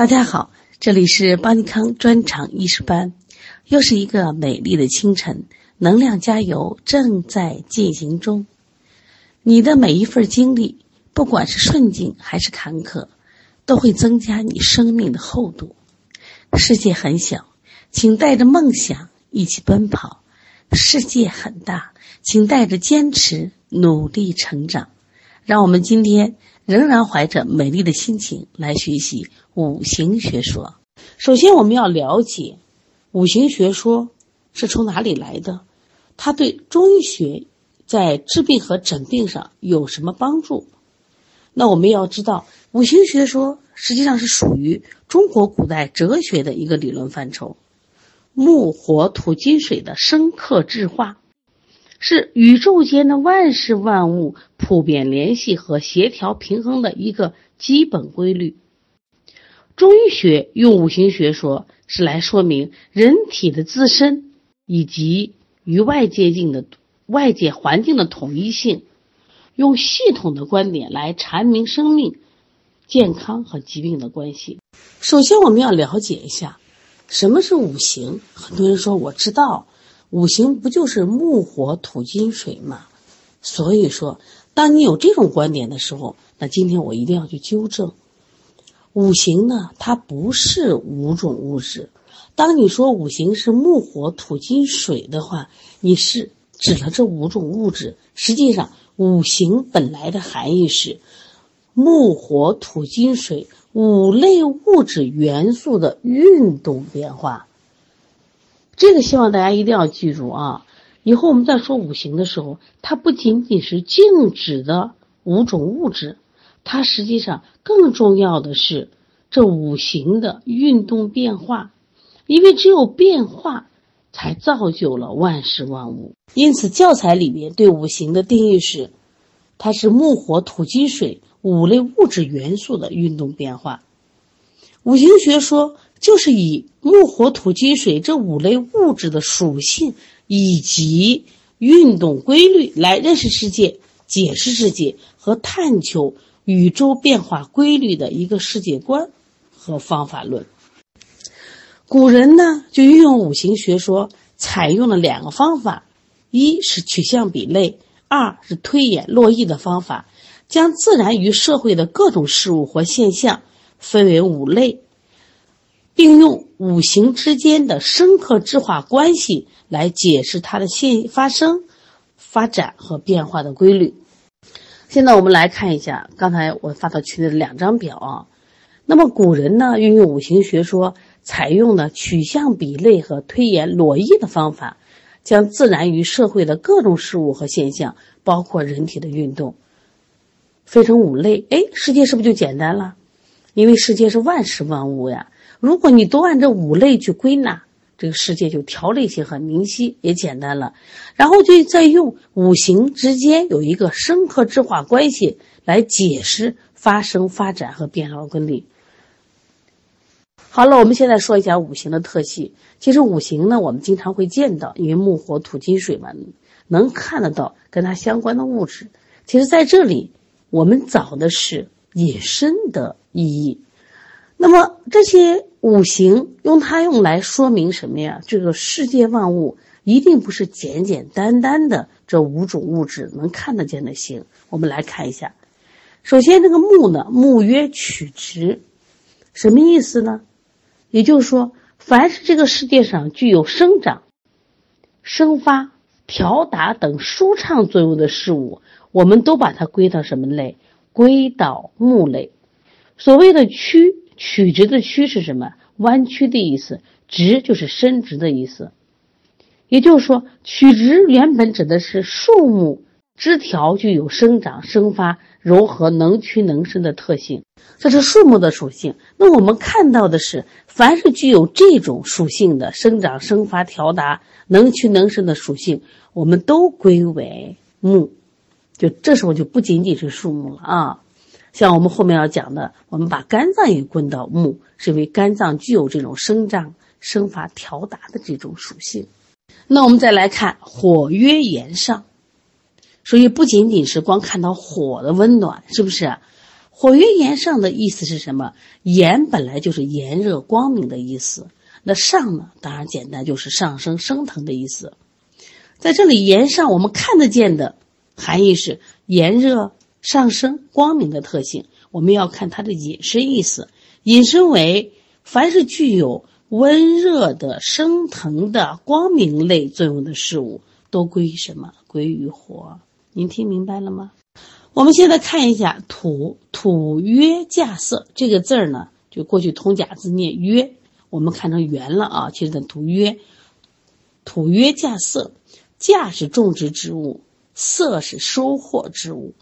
大家好，这里是邦尼康专场医师班，又是一个美丽的清晨，能量加油正在进行中。你的每一份经历，不管是顺境还是坎坷，都会增加你生命的厚度。世界很小，请带着梦想一起奔跑；世界很大，请带着坚持努力成长。让我们今天。仍然怀着美丽的心情来学习五行学说。首先，我们要了解五行学说是从哪里来的，它对中医学在治病和诊病上有什么帮助？那我们要知道，五行学说实际上是属于中国古代哲学的一个理论范畴，木、火、土、金、水的生克制化。是宇宙间的万事万物普遍联系和协调平衡的一个基本规律。中医学用五行学说是来说明人体的自身以及与外界境的外界环境的统一性，用系统的观点来阐明生命健康和疾病的关系。首先，我们要了解一下什么是五行。很多人说我知道。五行不就是木火土金水吗？所以说，当你有这种观点的时候，那今天我一定要去纠正。五行呢，它不是五种物质。当你说五行是木火土金水的话，你是指了这五种物质。实际上，五行本来的含义是木火土金水五类物质元素的运动变化。这个希望大家一定要记住啊！以后我们在说五行的时候，它不仅仅是静止的五种物质，它实际上更重要的是这五行的运动变化，因为只有变化，才造就了万事万物。因此，教材里面对五行的定义是，它是木火土金水五类物质元素的运动变化。五行学说。就是以木、火、土、金、水这五类物质的属性以及运动规律来认识世界、解释世界和探求宇宙变化规律的一个世界观和方法论。古人呢，就运用五行学说，采用了两个方法：一是取象比类，二是推演络绎的方法，将自然与社会的各种事物或现象分为五类。并用五行之间的生克制化关系来解释它的现发生、发展和变化的规律。现在我们来看一下刚才我发到群里的两张表啊。那么古人呢，运用五行学说，采用了取象比类和推演裸绎的方法，将自然与社会的各种事物和现象，包括人体的运动，分成五类。哎，世界是不是就简单了？因为世界是万事万物呀。如果你都按这五类去归纳，这个世界就条类性很明晰，也简单了。然后就再用五行之间有一个生克制化关系来解释发生、发展和变化的规律。好了，我们现在说一下五行的特性。其实五行呢，我们经常会见到，因为木、火、土、金、水嘛，能看得到跟它相关的物质。其实在这里，我们找的是引申的意义。那么这些五行用它用来说明什么呀？这个世界万物一定不是简简单单的这五种物质能看得见的形。我们来看一下，首先这个木呢，木曰曲直，什么意思呢？也就是说，凡是这个世界上具有生长、生发、调达等舒畅作用的事物，我们都把它归到什么类？归到木类。所谓的曲。曲直的曲是什么？弯曲的意思，直就是伸直的意思。也就是说，曲直原本指的是树木枝条具有生长、生发、柔和、能屈能伸的特性，这是树木的属性。那我们看到的是，凡是具有这种属性的生长、生发、调达、能屈能伸的属性，我们都归为木。就这时候就不仅仅是树木了啊。像我们后面要讲的，我们把肝脏也归到木，是因为肝脏具有这种生长、生发、调达的这种属性。那我们再来看火曰炎上，所以不仅仅是光看到火的温暖，是不是？火曰炎上的意思是什么？炎本来就是炎热光明的意思，那上呢，当然简单就是上升升腾的意思。在这里，炎上我们看得见的含义是炎热上升光明的特性。我们要看它的引申意思，引申为凡是具有温热的、升腾的、光明类作用的事物，都归于什么？归于火。您听明白了吗？我们现在看一下“土”，“土曰稼穑”这个字儿呢，就过去通假字念“曰”，我们看成“圆”了啊。其实“土曰”，“土曰稼穑”，“稼”是种植植物，“穑”是收获之物。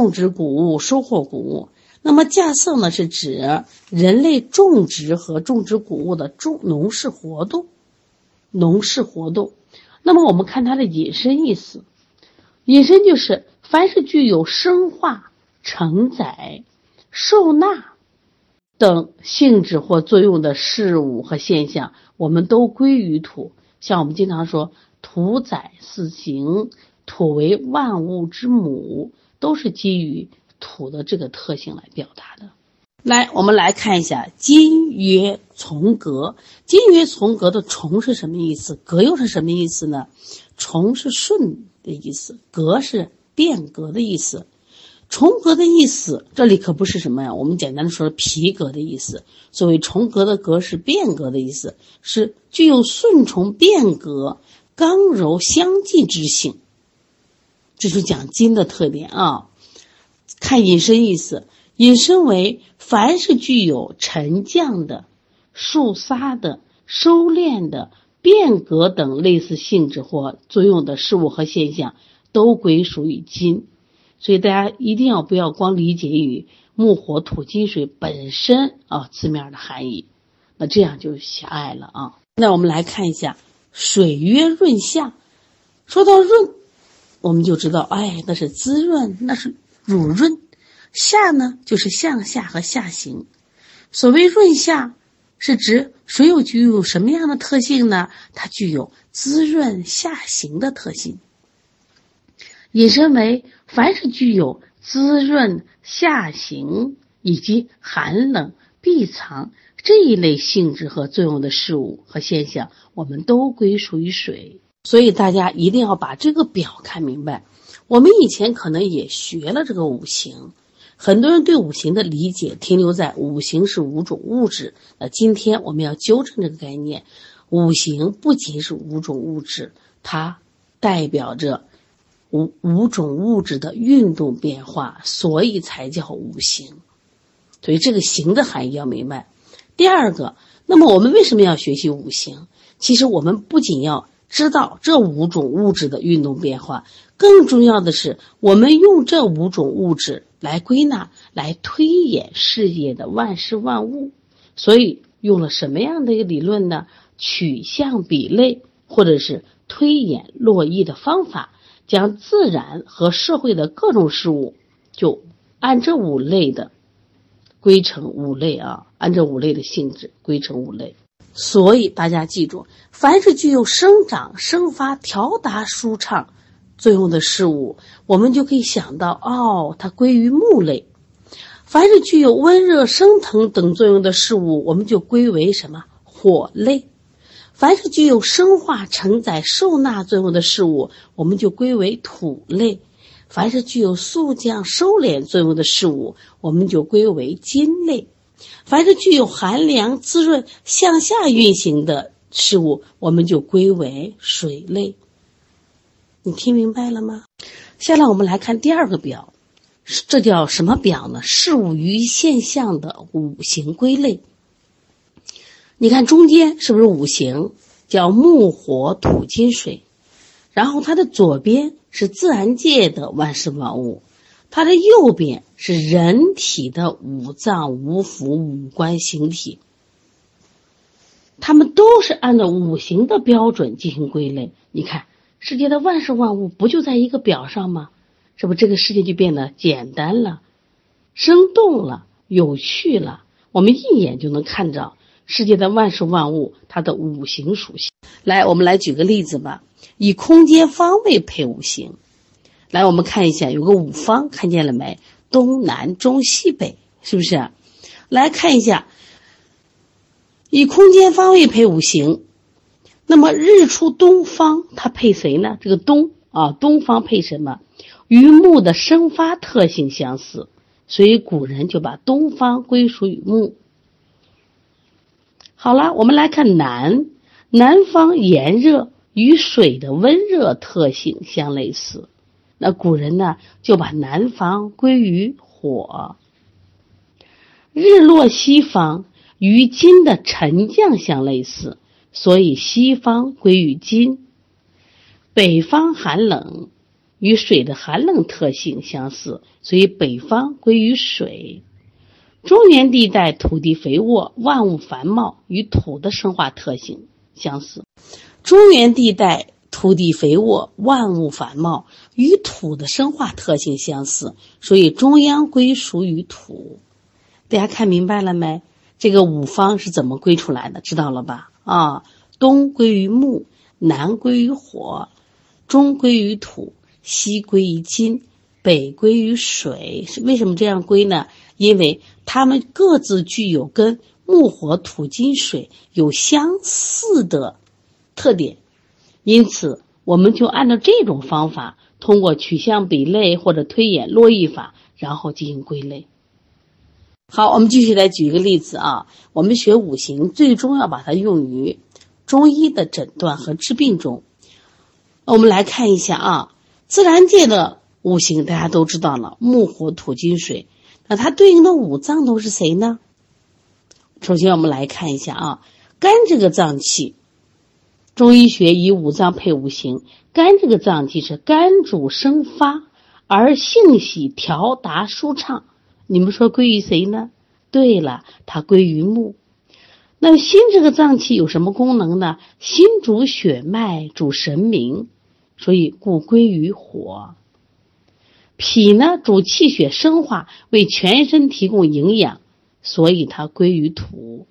种植谷物，收获谷物。那么稼穑呢，是指人类种植和种植谷物的种农事活动。农事活动。那么我们看它的引申意思，引申就是。凡是具有生化、承载、受纳等性质或作用的事物和现象，我们都归于土。像我们经常说“土载四行”，土为万物之母，都是基于土的这个特性来表达的。来，我们来看一下“金曰从革”。金曰从革的“从”是什么意思？“革”又是什么意思呢？“从”是顺的意思，“革”是。变革的意思，重革的意思，这里可不是什么呀？我们简单的说皮革的意思。所谓重革的革是变革的意思，是具有顺从变革、刚柔相济之性。这是讲金的特点啊。看引申意思，引申为凡是具有沉降的、肃杀的、收敛的、变革等类似性质或作用的事物和现象。都归属于金，所以大家一定要不要光理解于木火土金水本身啊字面的含义，那这样就狭隘了啊。那我们来看一下，水曰润下，说到润，我们就知道，哎，那是滋润，那是乳润。下呢，就是向下和下行。所谓润下，是指水有具有什么样的特性呢？它具有滋润下行的特性。引申为，凡是具有滋润下行以及寒冷闭藏这一类性质和作用的事物和现象，我们都归属于水。所以大家一定要把这个表看明白。我们以前可能也学了这个五行，很多人对五行的理解停留在五行是五种物质。那今天我们要纠正这个概念，五行不仅是五种物质，它代表着。五五种物质的运动变化，所以才叫五行。所以这个“行”的含义要明白。第二个，那么我们为什么要学习五行？其实我们不仅要知道这五种物质的运动变化，更重要的是，我们用这五种物质来归纳、来推演世界的万事万物。所以用了什么样的一个理论呢？取象比类，或者是推演络绎的方法。将自然和社会的各种事物，就按这五类的归成五类啊，按这五类的性质归成五类。所以大家记住，凡是具有生长、生发、调达、舒畅作用的事物，我们就可以想到，哦，它归于木类；凡是具有温热、升腾等作用的事物，我们就归为什么？火类。凡是具有生化、承载、受纳作用的事物，我们就归为土类；凡是具有速降、收敛作用的事物，我们就归为金类；凡是具有寒凉、滋润、向下运行的事物，我们就归为水类。你听明白了吗？下来我们来看第二个表，这叫什么表呢？事物与现象的五行归类。你看中间是不是五行叫木火土金水？然后它的左边是自然界的万事万物，它的右边是人体的五脏五腑五官形体。它们都是按照五行的标准进行归类。你看世界的万事万物不就在一个表上吗？是不这个世界就变得简单了、生动了、有趣了？我们一眼就能看着。世界的万事万物，它的五行属性。来，我们来举个例子吧。以空间方位配五行。来，我们看一下，有个五方，看见了没？东南中西北，是不是？来看一下，以空间方位配五行，那么日出东方，它配谁呢？这个东啊，东方配什么？与木的生发特性相似，所以古人就把东方归属于木。好了，我们来看南，南方炎热，与水的温热特性相类似，那古人呢就把南方归于火。日落西方，与金的沉降相类似，所以西方归于金。北方寒冷。与水的寒冷特性相似，所以北方归于水。中原地带土地肥沃，万物繁茂，与土的生化特性相似。中原地带土地肥沃，万物繁茂，与土的生化特性相似，所以中央归属于土。大家看明白了没？这个五方是怎么归出来的？知道了吧？啊，东归于木，南归于火，中归于土。西归于金，北归于水，是为什么这样归呢？因为它们各自具有跟木、火、土、金、水有相似的特点，因此我们就按照这种方法，通过取象比类或者推演络绎法，然后进行归类。好，我们继续来举一个例子啊，我们学五行，最终要把它用于中医的诊断和治病中。我们来看一下啊。自然界的五行大家都知道了，木、火、土、金、水。那它对应的五脏都是谁呢？首先我们来看一下啊，肝这个脏器，中医学以五脏配五行。肝这个脏器是肝主生发，而性喜调达舒畅。你们说归于谁呢？对了，它归于木。那心这个脏器有什么功能呢？心主血脉，主神明。所以，故归于火。脾呢，主气血生化，为全身提供营养，所以它归于土。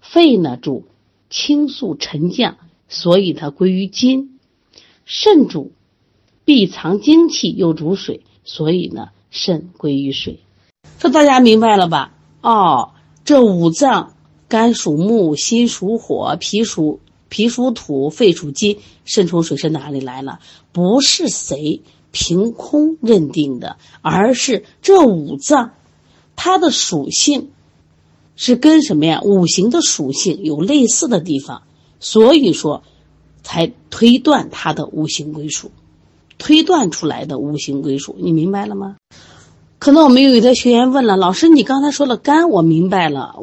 肺呢，主清肃沉降，所以它归于金。肾主必藏精气，又主水，所以呢，肾归于水。这大家明白了吧？哦，这五脏，肝属木，心属火，脾属。脾属土，肺属金，肾从水是哪里来了？不是谁凭空认定的，而是这五脏，它的属性是跟什么呀？五行的属性有类似的地方，所以说才推断它的五行归属，推断出来的五行归属，你明白了吗？可能我们有的学员问了，老师，你刚才说了肝，我明白了。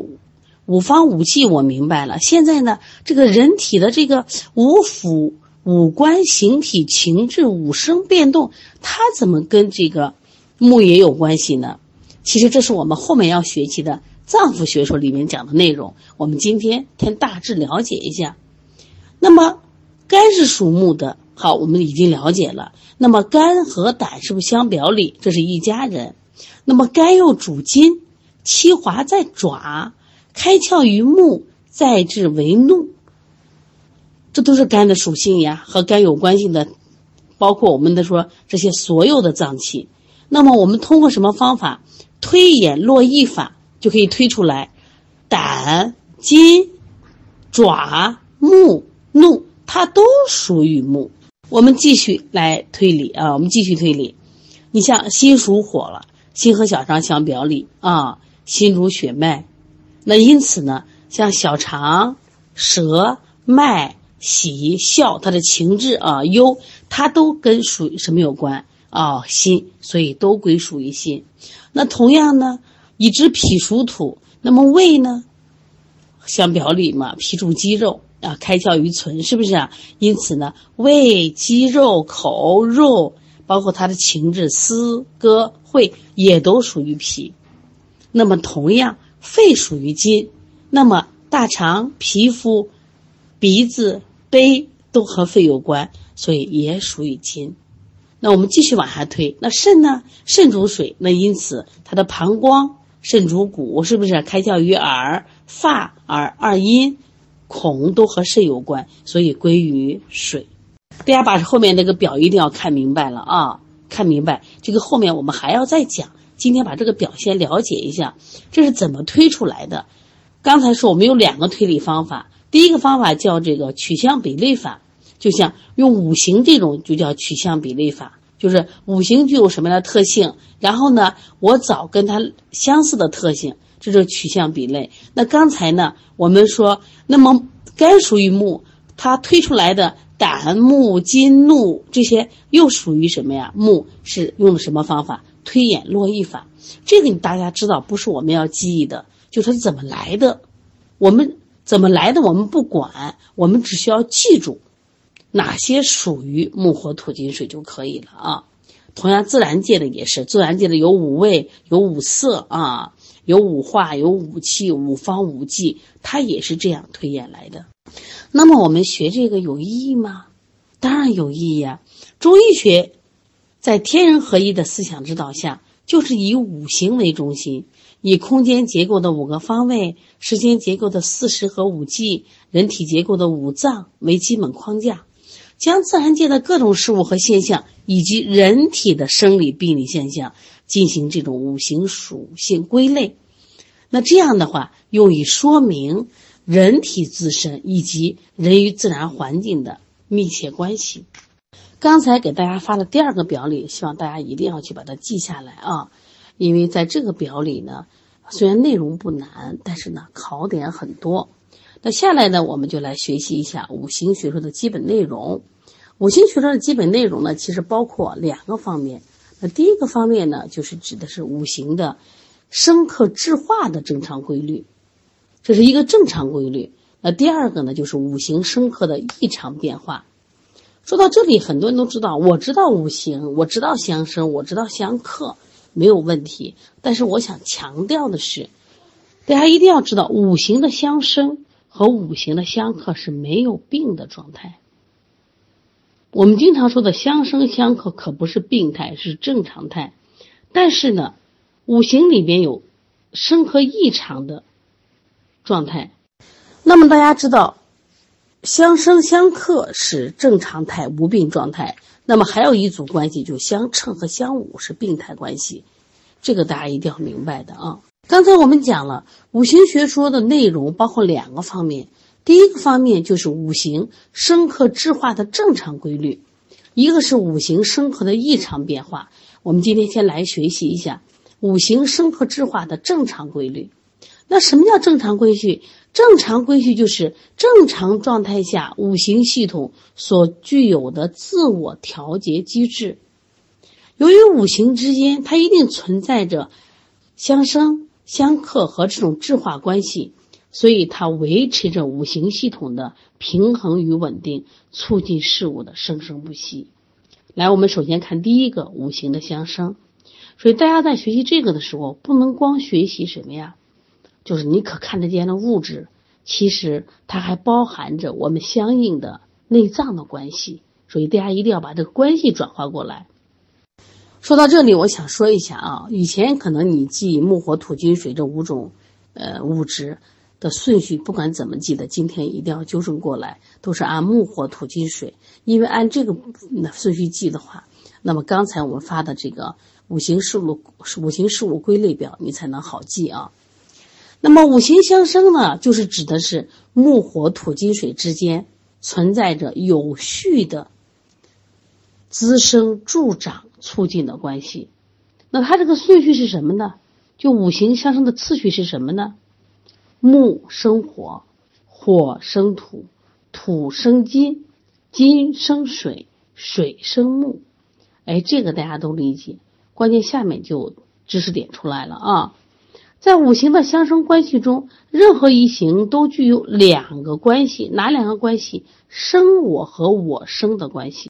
五方五气我明白了，现在呢，这个人体的这个五腑、五官、形体、情志、五声变动，它怎么跟这个木也有关系呢？其实这是我们后面要学习的脏腑学说里面讲的内容。我们今天先大致了解一下。那么肝是属木的，好，我们已经了解了。那么肝和胆是不是相表里？这是一家人。那么肝又主筋，其华在爪。开窍于目，再至为怒，这都是肝的属性呀，和肝有关系的，包括我们的说这些所有的脏器。那么我们通过什么方法推演络绎法，就可以推出来，胆、筋、爪、目、怒，它都属于木。我们继续来推理啊，我们继续推理。你像心属火了，心和小肠相表里啊，心主血脉。那因此呢，像小肠、舌、脉、喜、笑，它的情志啊、忧，它都跟属什么有关啊？心，所以都归属于心。那同样呢，已知脾属土，那么胃呢，相表里嘛，脾主肌肉啊，开窍于存，是不是啊？因此呢，胃、肌肉、口、肉，包括它的情志、思、歌、会，也都属于脾。那么同样。肺属于金，那么大肠、皮肤、鼻子、杯都和肺有关，所以也属于金。那我们继续往下推，那肾呢？肾主水，那因此它的膀胱、肾主骨，是不是开窍于耳、发、耳、二阴、孔都和肾有关，所以归于水。大家把后面那个表一定要看明白了啊，看明白这个后面我们还要再讲。今天把这个表先了解一下，这是怎么推出来的？刚才说我们有两个推理方法，第一个方法叫这个取向比类法，就像用五行这种就叫取向比类法，就是五行具有什么样的特性，然后呢，我找跟它相似的特性，这就是取向比类。那刚才呢，我们说，那么该属于木，它推出来的。胆木金怒这些又属于什么呀？木是用的什么方法？推演络绎法。这个你大家知道，不是我们要记忆的，就是怎么来的。我们怎么来的，我们不管，我们只需要记住哪些属于木火土金水就可以了啊。同样，自然界的也是，自然界的有五味，有五色啊，有五化，有五气，五方五季，它也是这样推演来的。那么我们学这个有意义吗？当然有意义啊！中医学在天人合一的思想指导下，就是以五行为中心，以空间结构的五个方位、时间结构的四时和五季、人体结构的五脏为基本框架，将自然界的各种事物和现象，以及人体的生理病理现象进行这种五行属性归类。那这样的话，用以说明。人体自身以及人与自然环境的密切关系。刚才给大家发的第二个表里，希望大家一定要去把它记下来啊！因为在这个表里呢，虽然内容不难，但是呢考点很多。那下来呢，我们就来学习一下五行学说的基本内容。五行学说的基本内容呢，其实包括两个方面。那第一个方面呢，就是指的是五行的生克制化的正常规律。这是一个正常规律。那第二个呢，就是五行生克的异常变化。说到这里，很多人都知道，我知道五行，我知道相生，我知道相克，没有问题。但是我想强调的是，大家一定要知道，五行的相生和五行的相克是没有病的状态。我们经常说的相生相克可不是病态，是正常态。但是呢，五行里边有生和异常的。状态，那么大家知道，相生相克是正常态无病状态。那么还有一组关系，就相乘和相武是病态关系，这个大家一定要明白的啊。刚才我们讲了五行学说的内容，包括两个方面。第一个方面就是五行生克制化的正常规律，一个是五行生克的异常变化。我们今天先来学习一下五行生克制化的正常规律。那什么叫正常规序？正常规序就是正常状态下五行系统所具有的自我调节机制。由于五行之间它一定存在着相生、相克和这种质化关系，所以它维持着五行系统的平衡与稳定，促进事物的生生不息。来，我们首先看第一个五行的相生。所以大家在学习这个的时候，不能光学习什么呀？就是你可看得见的物质，其实它还包含着我们相应的内脏的关系，所以大家一定要把这个关系转化过来。说到这里，我想说一下啊，以前可能你记木火土金水这五种呃物质的顺序，不管怎么记的，今天一定要纠正过来，都是按木火土金水，因为按这个顺序记的话，那么刚才我们发的这个五行事物五行事物归类表，你才能好记啊。那么五行相生呢，就是指的是木火土金水之间存在着有序的滋生助长促进的关系。那它这个顺序是什么呢？就五行相生的次序是什么呢？木生火，火生土，土生金，金生水，水生木。哎，这个大家都理解。关键下面就知识点出来了啊。在五行的相生关系中，任何一行都具有两个关系，哪两个关系？生我和我生的关系。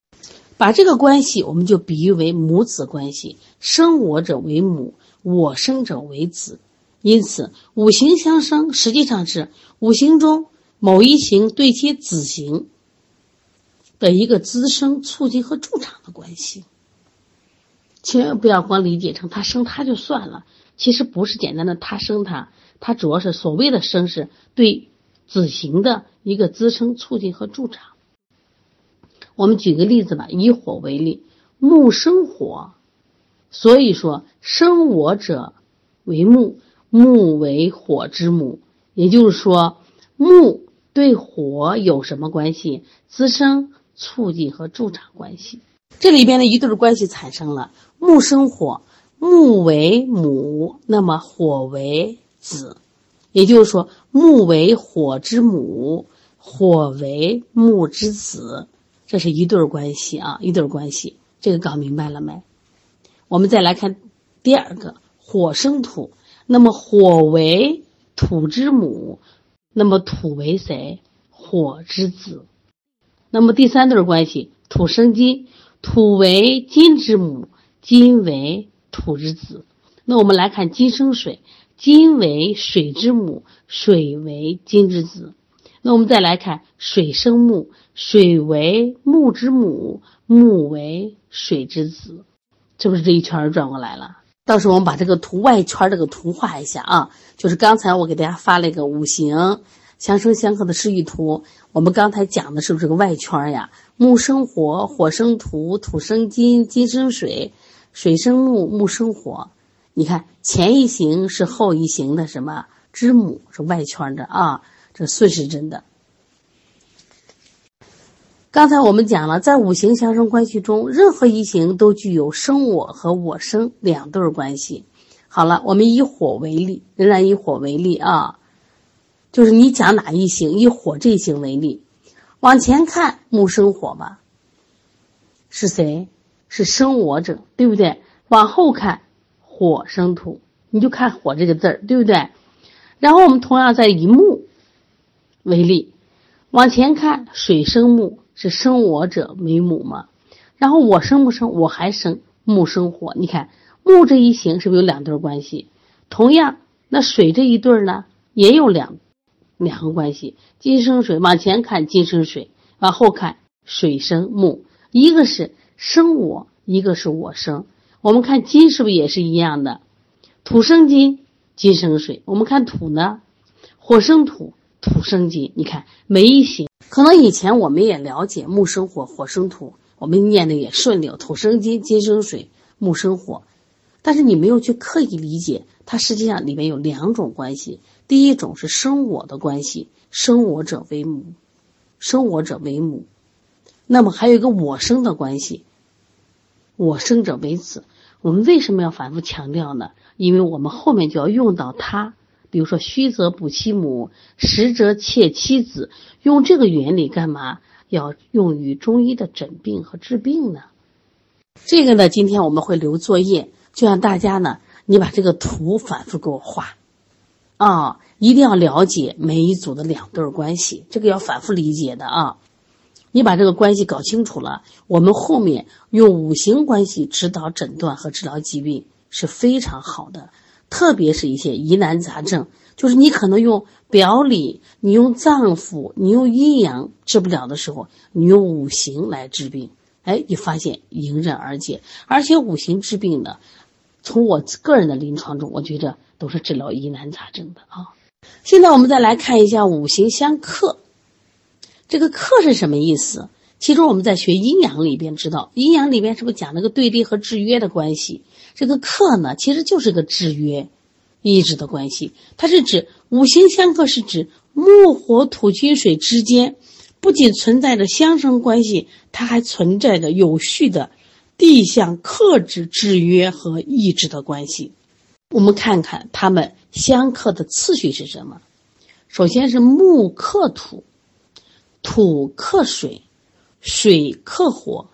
把这个关系我们就比喻为母子关系，生我者为母，我生者为子。因此，五行相生实际上是五行中某一行对其子行的一个滋生、促进和助长的关系。千万不要光理解成他生他就算了。其实不是简单的他生他，他主要是所谓的生是对子行的一个滋生、促进和助长。我们举个例子吧，以火为例，木生火，所以说，生我者为木，木为火之母。也就是说，木对火有什么关系？滋生、促进和助长关系。这里边的一对关系产生了：木生火，木为母，那么火为子。也就是说，木为火之母，火为木之子，这是一对关系啊，一对关系。这个搞明白了没？我们再来看第二个，火生土，那么火为。土之母，那么土为谁？火之子。那么第三对关系，土生金，土为金之母，金为土之子。那我们来看金生水，金为水之母，水为金之子。那我们再来看水生木，水为木之母，木为水之子。是不是这一圈转过来了？到时候我们把这个图外圈这个图画一下啊，就是刚才我给大家发了一个五行相生相克的示意图。我们刚才讲的是不是个外圈呀？木生火，火生土，土生金，金生水，水生木，木生火。你看前一行是后一行的什么之母是外圈的啊？这顺时针的。刚才我们讲了，在五行相生关系中，任何一行都具有生我和我生两对关系。好了，我们以火为例，仍然以火为例啊，就是你讲哪一行，以火这一行为例，往前看木生火吧，是谁？是生我者，对不对？往后看火生土，你就看火这个字儿，对不对？然后我们同样再以木为例，往前看水生木。是生我者为母嘛？然后我生不生？我还生木生火。你看木这一行是不是有两对关系？同样，那水这一对呢，也有两两个关系。金生水，往前看金生水，往后看水生木。一个是生我，一个是我生。我们看金是不是也是一样的？土生金，金生水。我们看土呢，火生土，土生金。你看每一行。可能以前我们也了解木生火，火生土，我们念的也顺溜，土生金，金生水，木生火。但是你没有去刻意理解，它实际上里面有两种关系。第一种是生我的关系，生我者为母，生我者为母。那么还有一个我生的关系，我生者为子。我们为什么要反复强调呢？因为我们后面就要用到它。比如说，虚则补其母，实则切其子。用这个原理干嘛？要用于中医的诊病和治病呢？这个呢，今天我们会留作业，就让大家呢，你把这个图反复给我画，啊，一定要了解每一组的两对关系，这个要反复理解的啊。你把这个关系搞清楚了，我们后面用五行关系指导诊断和治疗疾病是非常好的。特别是一些疑难杂症，就是你可能用表里、你用脏腑、你用阴阳治不了的时候，你用五行来治病，哎，你发现迎刃而解。而且五行治病呢，从我个人的临床中，我觉着都是治疗疑难杂症的啊。现在我们再来看一下五行相克，这个克是什么意思？其中我们在学阴阳里边知道，阴阳里边是不是讲那个对立和制约的关系？这个克呢，其实就是个制约、抑制的关系。它是指五行相克，是指木、火、土、金、水之间不仅存在着相生关系，它还存在着有序的地相克制、制约和抑制的关系。我们看看它们相克的次序是什么？首先是木克土，土克水。水克火，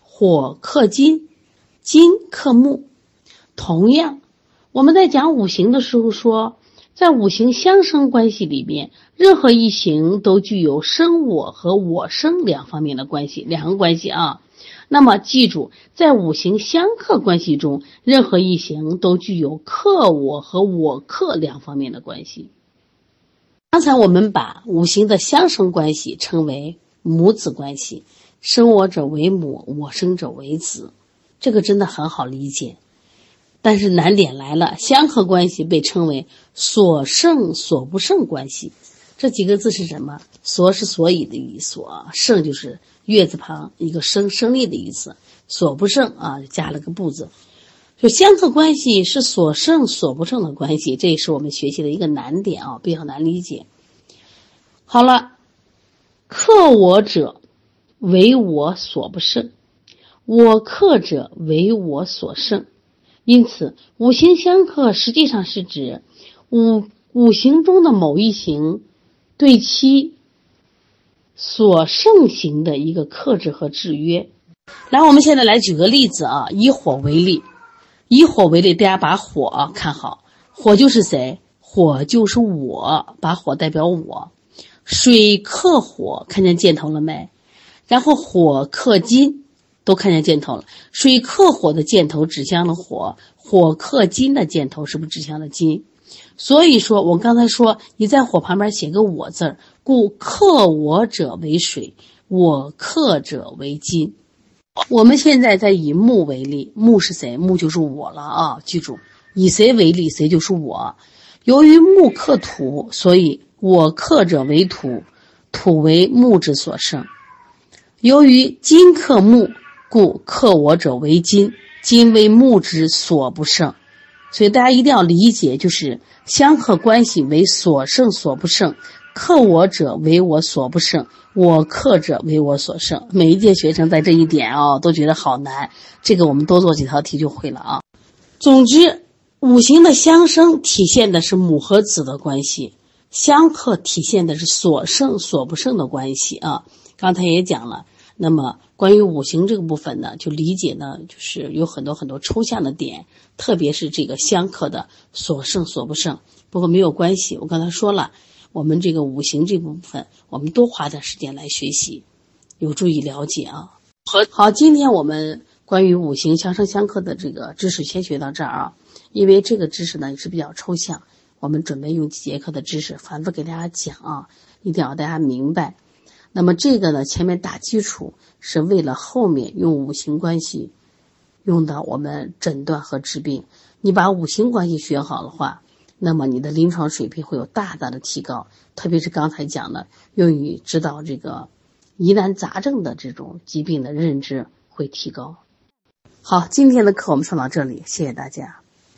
火克金，金克木。同样，我们在讲五行的时候说，在五行相生关系里面，任何一行都具有生我和我生两方面的关系，两个关系啊。那么记住，在五行相克关系中，任何一行都具有克我和我克两方面的关系。刚才我们把五行的相生关系称为。母子关系，生我者为母，我生者为子，这个真的很好理解。但是难点来了，相克关系被称为所胜所不胜关系。这几个字是什么？所是所以的意思，胜就是月字旁一个生胜利的意思，所不胜啊，加了个不字。就相克关系是所胜所不胜的关系，这也是我们学习的一个难点啊，比较难理解。好了，克我者为我所不胜，我克者为我所胜。因此，五行相克实际上是指五五行中的某一行对其所盛行的一个克制和制约。来，我们现在来举个例子啊，以火为例，以火为例，大家把火看好，火就是谁？火就是我，把火代表我。水克火，看见箭头了没？然后火克金，都看见箭头了。水克火的箭头指向了火，火克金的箭头是不是指向了金？所以说，我刚才说你在火旁边写个我字儿，故克我者为水，我克者为金。我们现在在以木为例，木是谁？木就是我了啊！记住，以谁为例，谁就是我。由于木克土，所以我克者为土，土为木之所生。由于金克木，故克我者为金，金为木之所不胜。所以大家一定要理解，就是相克关系为所胜所不胜。克我者为我所不胜，我克者为我所胜。每一届学生在这一点啊，都觉得好难。这个我们多做几套题就会了啊。总之，五行的相生体现的是母和子的关系，相克体现的是所胜所不胜的关系啊。刚才也讲了，那么关于五行这个部分呢，就理解呢，就是有很多很多抽象的点，特别是这个相克的所胜所不胜。不过没有关系，我刚才说了。我们这个五行这部分，我们多花点时间来学习，有助于了解啊。好，今天我们关于五行相生相克的这个知识先学到这儿啊。因为这个知识呢也是比较抽象，我们准备用几节课的知识反复给大家讲啊，一定要大家明白。那么这个呢，前面打基础是为了后面用五行关系用到我们诊断和治病。你把五行关系学好的话。那么你的临床水平会有大大的提高，特别是刚才讲的，用于指导这个疑难杂症的这种疾病的认知会提高。好，今天的课我们上到这里，谢谢大家。